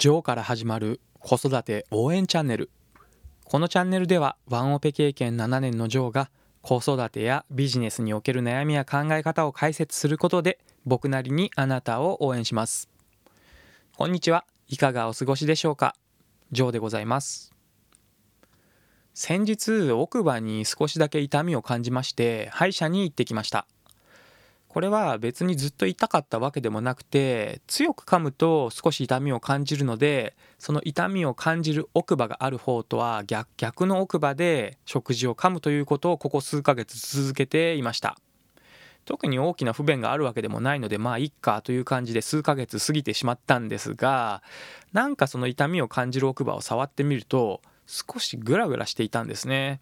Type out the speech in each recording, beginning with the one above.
ジョーから始まる子育て応援チャンネル。このチャンネルではワンオペ経験7年のジョーが子育てやビジネスにおける悩みや考え方を解説することで僕なりにあなたを応援します。こんにちは。いかがお過ごしでしょうか。ジョーでございます。先日奥歯に少しだけ痛みを感じまして歯医者に行ってきました。これは別にずっと痛かったわけでもなくて強く噛むと少し痛みを感じるのでその痛みを感じる奥歯がある方とは逆逆の奥歯で食事を噛むということをここ数ヶ月続けていました。特に大きな不便があるわけでもないのでまあいっかという感じで数ヶ月過ぎてしまったんですがなんかその痛みを感じる奥歯を触ってみると少しグラグラしていたんですね。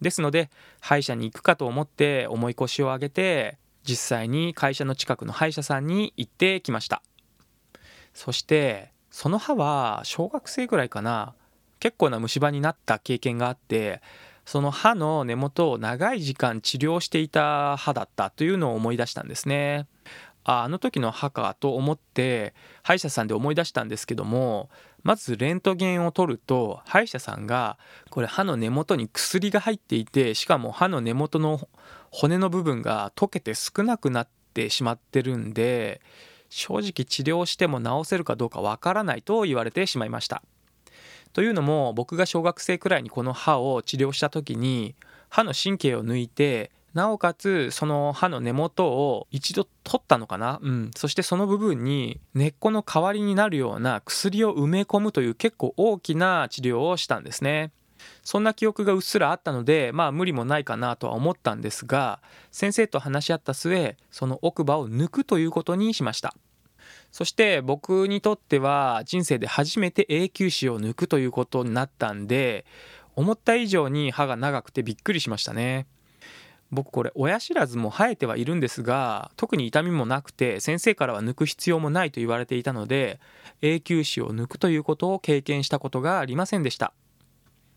ですので歯医者に行くかと思って重い腰を上げて実際に会社の近くの歯医者さんに行ってきました。そしてその歯は小学生ぐらいかな。結構な虫歯になった経験があってその歯の根元を長い時間治療していた歯だったというのを思い出したんですね。ああの時の歯かと思って歯医者さんで思い出したんですけどもまずレントゲンを取ると歯医者さんがこれ歯の根元に薬が入っていてしかも歯の根元の骨の部分が溶けて少なくなってしまってるんで正直治療しても治せるかどうかわからないと言われてしまいました。というのも僕が小学生くらいにこの歯を治療した時に歯の神経を抜いてなおかつその歯の根元を一度取ったのかな、うん、そしてその部分に根っこの代わりになるような薬を埋め込むという結構大きな治療をしたんですね。そんな記憶がうっすらあったのでまあ無理もないかなとは思ったんですが先生と話し合った末その奥歯を抜くということにしました。そして僕にとっては人生で初めて永久歯を抜くということになったんで思った以上に歯が長くてびっくりしましたね僕これ親知らずも生えてはいるんですが特に痛みもなくて先生からは抜く必要もないと言われていたので永久歯を抜くということを経験したことがありませんでした。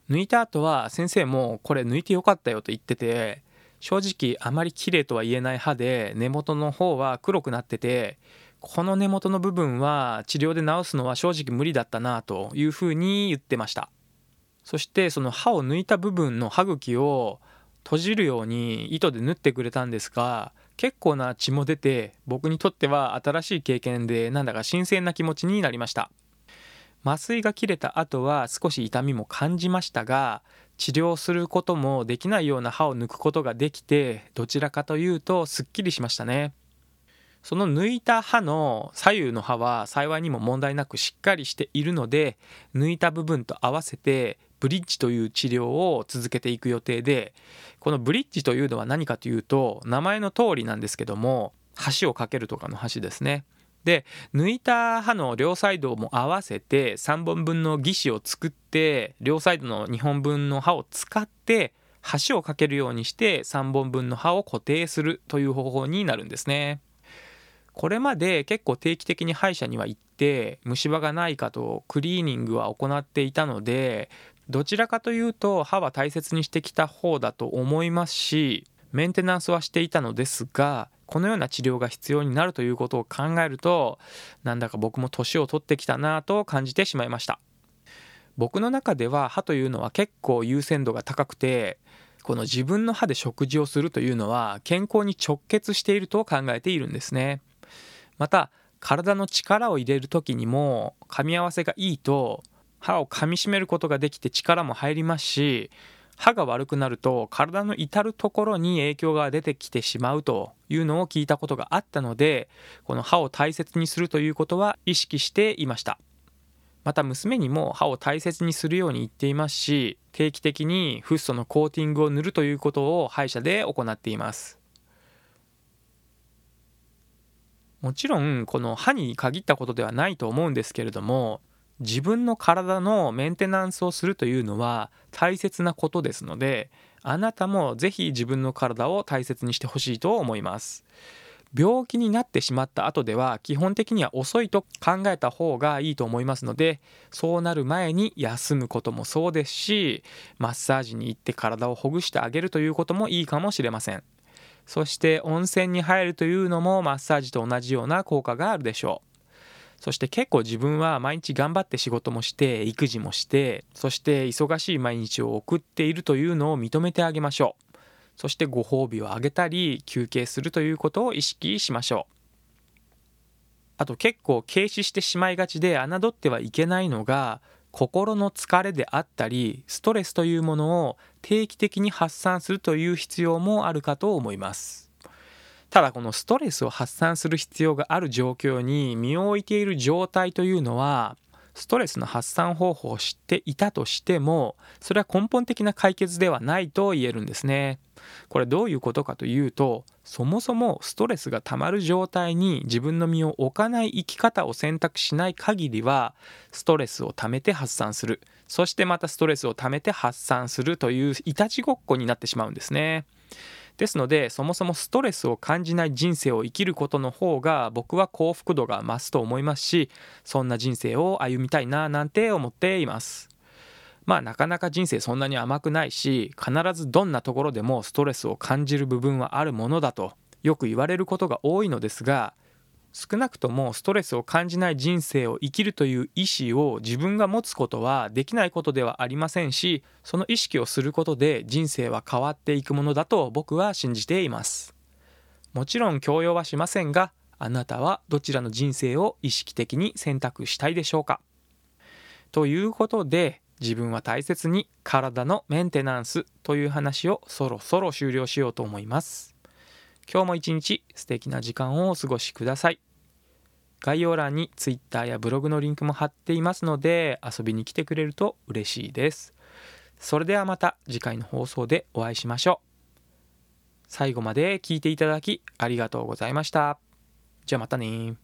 抜いた後は先生もこれ抜いてよかったよと言ってて正直あまり綺麗とは言えない歯で根元の方は黒くなっててこの根元の部分は治療で治すのは正直無理だったなというふうに言ってました。そしてその歯を抜いた部分の歯茎を閉じるように糸で縫ってくれたんですが結構な血も出て僕にとっては新しい経験でなんだか新鮮な気持ちになりました。麻酔が切れた後は少し痛みも感じましたが治療することもできないような歯を抜くことができてどちらかというとすっきりしましたね。その抜いた歯の左右の歯は幸いにも問題なくしっかりしているので抜いた部分と合わせてブリッジという治療を続けていく予定でこのブリッジというのは何かというと名前の通りなんですけども橋を架けるとかの橋ですねで抜いた歯の両サイドも合わせて3本分の義歯を作って両サイドの2本分の歯を使って橋を架けるようにして3本分の歯を固定するという方法になるんですね。これまで結構定期的に歯医者には行って虫歯がないかとクリーニングは行っていたのでどちらかというと歯は大切にしてきた方だと思いますしメンテナンスはしていたのですがこのような治療が必要になるということを考えるとなんだか僕も年を取ってきたなと感じてしまいました。僕の中では歯というのは結構優先度が高くてこの自分の歯で食事をするというのは健康に直結していると考えているんですね。また体の力を入れる時にも噛み合わせがいいと歯を噛みしめることができて力も入りますし歯が悪くなると体の至る所に影響が出てきてしまうというのを聞いたことがあったのでこの歯を大切にするということは意識していました。また娘にも歯を大切にするように言っていますし定期的にフッ素のコーティングを塗るということを歯医者で行っています。もちろんこの歯に限ったことではないと思うんですけれども自分の体のメンテナンスをするというのは大切なことですのであなたもぜひ自分の体を大切にしてほしいと思います。病気になってしまった後では基本的には遅いと考えた方がいいと思いますのでそうなる前に休むこともそうですしマッサージに行って体をほぐしてあげるということもいいかもしれません。そして温泉に入るというのもマッサージと同じような効果があるでしょう。そして結構自分は毎日頑張って仕事もして育児もしてそして忙しい毎日を送っているというのを認めてあげましょう。そしてご褒美をあげたり休憩するということを意識しましょう。あと結構軽視してしまいがちで侮ってはいけないのが心の疲れであったりストレスというものを定期的に発散するという必要もあるかと思います。ただこのストレスを発散する必要がある状況に身を置いている状態というのはストレスの発散方法を知っていたとしてもそれは根本的な解決ではないと言えるんですね。これどういうことかというとそもそもストレスがたまる状態に自分の身を置かない生き方を選択しない限りはストレスをためて発散するそしてまたストレスをためて発散するといういたちごっこになってしまうんですね。ですのでそもそもストレスを感じない人生を生きることの方が僕は幸福度が増すと思いますしそんな人生を歩みたいななんて思っています。まあなかなか人生そんなに甘くないし必ずどんなところでもストレスを感じる部分はあるものだとよく言われることが多いのですが少なくともストレスを感じない人生を生きるという意思を自分が持つことはできないことではありませんしその意識をすることで人生は変わっていくものだと僕は信じています。もちろん強要はしませんがあなたはどちらの人生を意識的に選択したいでしょうか？ということで自分は大切に体のメンテナンスという話をそろそろ終了しようと思います。今日も一日素敵な時間をお過ごしください。概要欄に Twitter やブログのリンクも貼っていますので遊びに来てくれると嬉しいです。それではまた次回の放送でお会いしましょう。最後まで聞いていただきありがとうございました。じゃあまたね